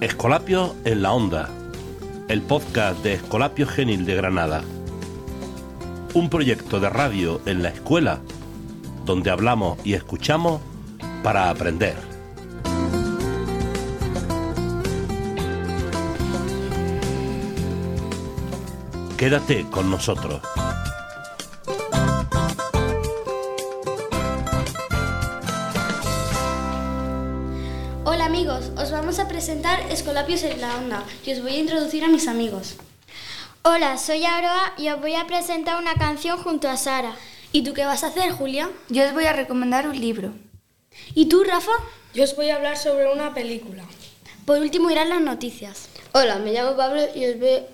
Escolapio en la Onda, el podcast de Escolapio Genil de Granada. Un proyecto de radio en la escuela donde hablamos y escuchamos para aprender. Quédate con nosotros. Vamos a presentar Escolapios en la Onda y os voy a introducir a mis amigos. Hola, soy Aroa y os voy a presentar una canción junto a Sara. ¿Y tú qué vas a hacer, Julia? Yo os voy a recomendar un libro. ¿Y tú, Rafa? Yo os voy a hablar sobre una película. Por último irán las noticias. Hola, me llamo Pablo y os, ve-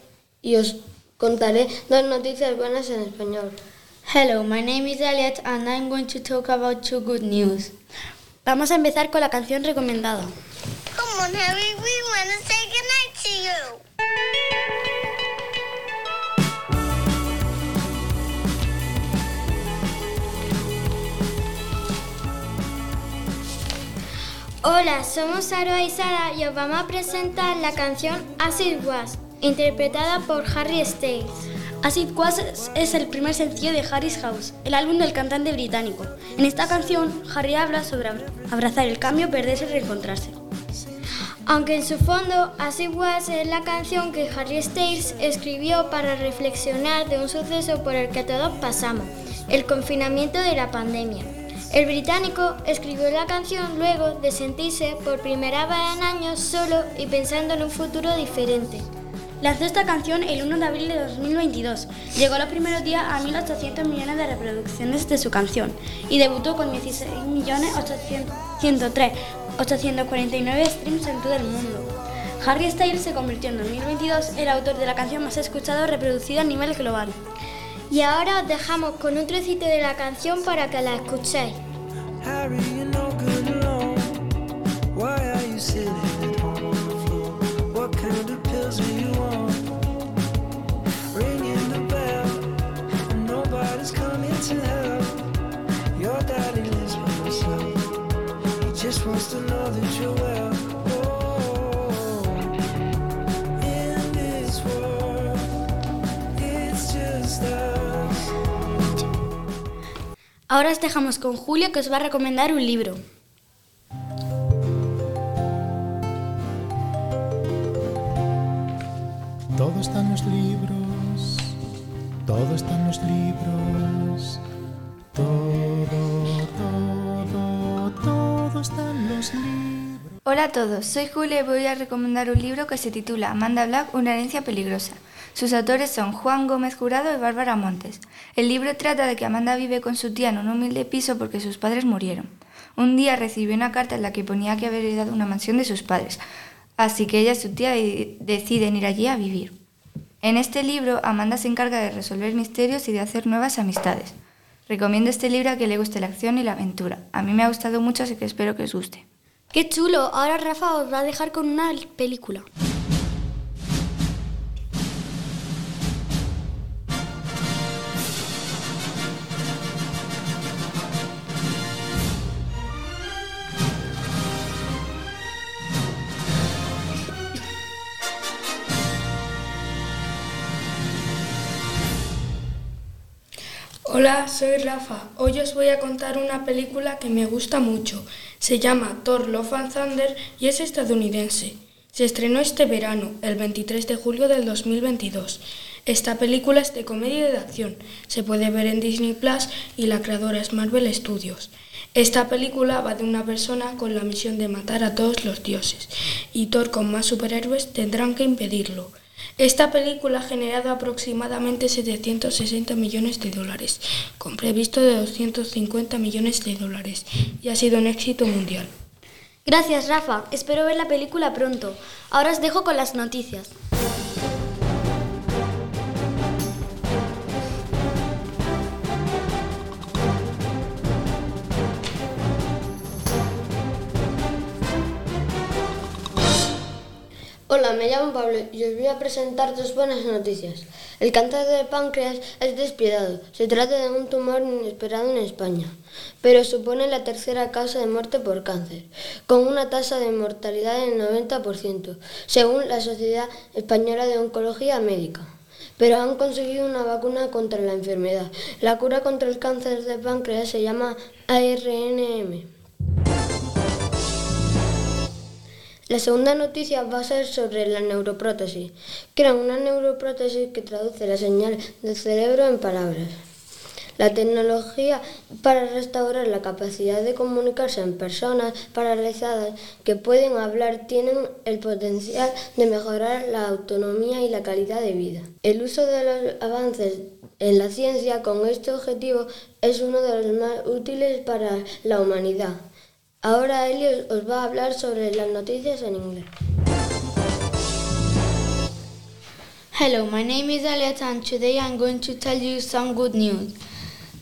y os contaré dos noticias buenas en español. Hello, my name is Elliot and I'm going to talk about two good news. Vamos a empezar con la canción recomendada. To you. Hola, somos Aroa y Sara y os vamos a presentar la canción As It Was, interpretada por Harry Styles. Acid Was es- el primer sencillo de Harry's House, el álbum del cantante británico. En esta canción, Harry habla sobre abra- abrazar el cambio, perderse y reencontrarse. Aunque en su fondo, As It Was es la canción que Harry Styles escribió para reflexionar de un suceso por el que todos pasamos, el confinamiento de la pandemia. El británico escribió la canción luego de sentirse por primera vez en años solo y pensando en un futuro diferente. Lanzó esta canción el 1 de abril de 2022. Llegó los primeros días a 1.800 millones de reproducciones de su canción y debutó con 16.803.849 streams en todo el mundo. Harry Styles se convirtió en 2022 el autor de la canción más escuchada y reproducida a nivel global. Y ahora os dejamos con un trocito de la canción para que la escuchéis. Harry, Ahora os dejamos con Julio que os va a recomendar un libro. Todo está en los libros, todo está en los libros, todo, Hola a todos, soy Julia y voy a recomendar un libro que se titula Amanda Black, una herencia peligrosa. Sus autores son Juan Gómez Jurado y Bárbara Montes. El libro trata de que Amanda vive con su tía en un humilde piso porque sus padres murieron. Un día recibió una carta en la que ponía que había heredado una mansión de sus padres, así que ella y su tía de- deciden ir allí a vivir. En este libro, Amanda se encarga de resolver misterios y de hacer nuevas amistades. Recomiendo este libro a que le guste la acción y la aventura. A mí me ha gustado mucho, así que espero que os guste. ¡Qué chulo! Ahora Rafa os va a dejar con una película. Hola, soy Rafa. Hoy os voy a contar una película que me gusta mucho. Se llama Thor Love and Thunder y es estadounidense. Se estrenó este verano, el 23 de julio del 2022. Esta película es de comedia de acción. Se puede ver en Disney Plus y la creadora es Marvel Studios. Esta película va de una persona con la misión de matar a todos los dioses y Thor con más superhéroes tendrán que impedirlo. Esta película ha generado aproximadamente 760 millones de dólares, con previsto de 250 millones de dólares, y ha sido un éxito mundial. Gracias, Rafa. Espero ver la película pronto. Ahora os dejo con las noticias. Hola, me llamo Pablo y os voy a presentar dos buenas noticias. El cáncer de páncreas es despiadado. Se trata de un tumor inesperado en España, pero supone la tercera causa de muerte por cáncer, con una tasa de mortalidad del 90%, según la Sociedad Española de Oncología Médica. Pero han conseguido una vacuna contra la enfermedad. La cura contra el cáncer de páncreas se llama ARNM. La segunda noticia va a ser sobre la neuroprótesis. Crean una neuroprótesis que traduce la señal del cerebro en palabras. La tecnología para restaurar la capacidad de comunicarse en personas paralizadas que pueden hablar tienen el potencial de mejorar la autonomía y la calidad de vida. El uso de los avances en la ciencia con este objetivo es uno de los más útiles para la humanidad. Ahora Elliot os va a hablar sobre las noticias en inglés. Hello, my name is Elliot and today I'm going to tell you some good news.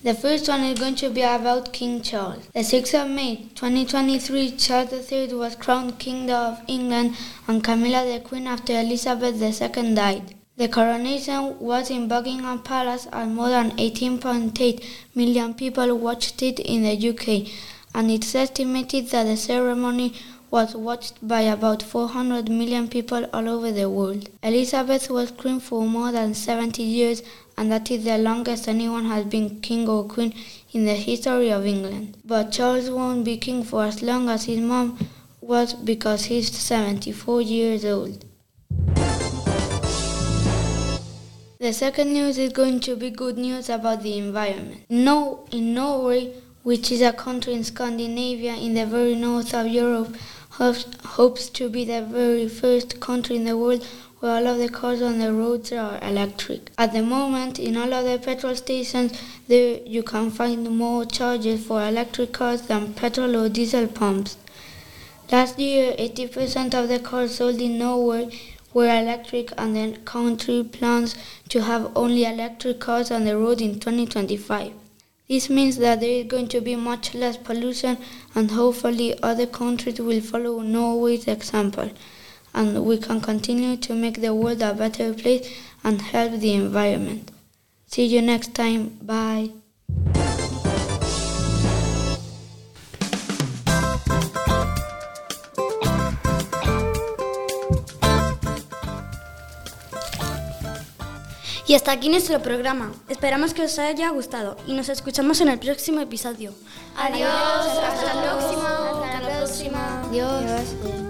The first one is going to be about King Charles. The 6th of May 2023, Charles III was crowned King of England and Camilla the Queen after Elizabeth II died. The coronation was in Buckingham Palace and more than 18.8 million people watched it in the UK and it's estimated that the ceremony was watched by about 400 million people all over the world. Elizabeth was queen for more than 70 years, and that is the longest anyone has been king or queen in the history of England. But Charles won't be king for as long as his mom was because he's 74 years old. The second news is going to be good news about the environment. No, in Norway, which is a country in Scandinavia in the very north of Europe, hopes, hopes to be the very first country in the world where all of the cars on the roads are electric. At the moment, in all of the petrol stations, there you can find more charges for electric cars than petrol or diesel pumps. Last year, 80% of the cars sold in Norway were electric, and the country plans to have only electric cars on the road in 2025. This means that there is going to be much less pollution and hopefully other countries will follow Norway's example and we can continue to make the world a better place and help the environment. See you next time. Bye. Y hasta aquí nuestro programa. Esperamos que os haya gustado y nos escuchamos en el próximo episodio. Adiós, hasta la próxima. Adiós.